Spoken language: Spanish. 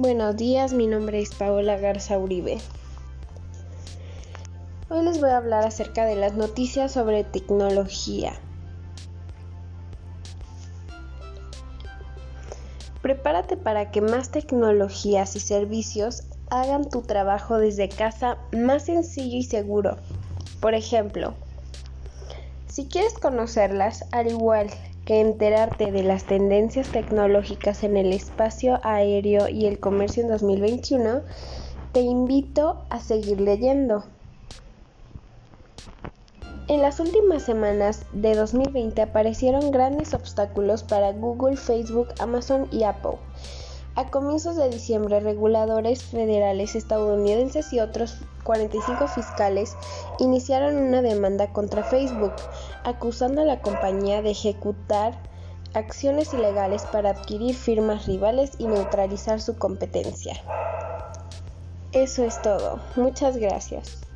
Buenos días, mi nombre es Paola Garza Uribe. Hoy les voy a hablar acerca de las noticias sobre tecnología. Prepárate para que más tecnologías y servicios hagan tu trabajo desde casa más sencillo y seguro. Por ejemplo, si quieres conocerlas, al igual que enterarte de las tendencias tecnológicas en el espacio aéreo y el comercio en 2021, te invito a seguir leyendo. En las últimas semanas de 2020 aparecieron grandes obstáculos para Google, Facebook, Amazon y Apple. A comienzos de diciembre, reguladores federales estadounidenses y otros 45 fiscales iniciaron una demanda contra Facebook, acusando a la compañía de ejecutar acciones ilegales para adquirir firmas rivales y neutralizar su competencia. Eso es todo. Muchas gracias.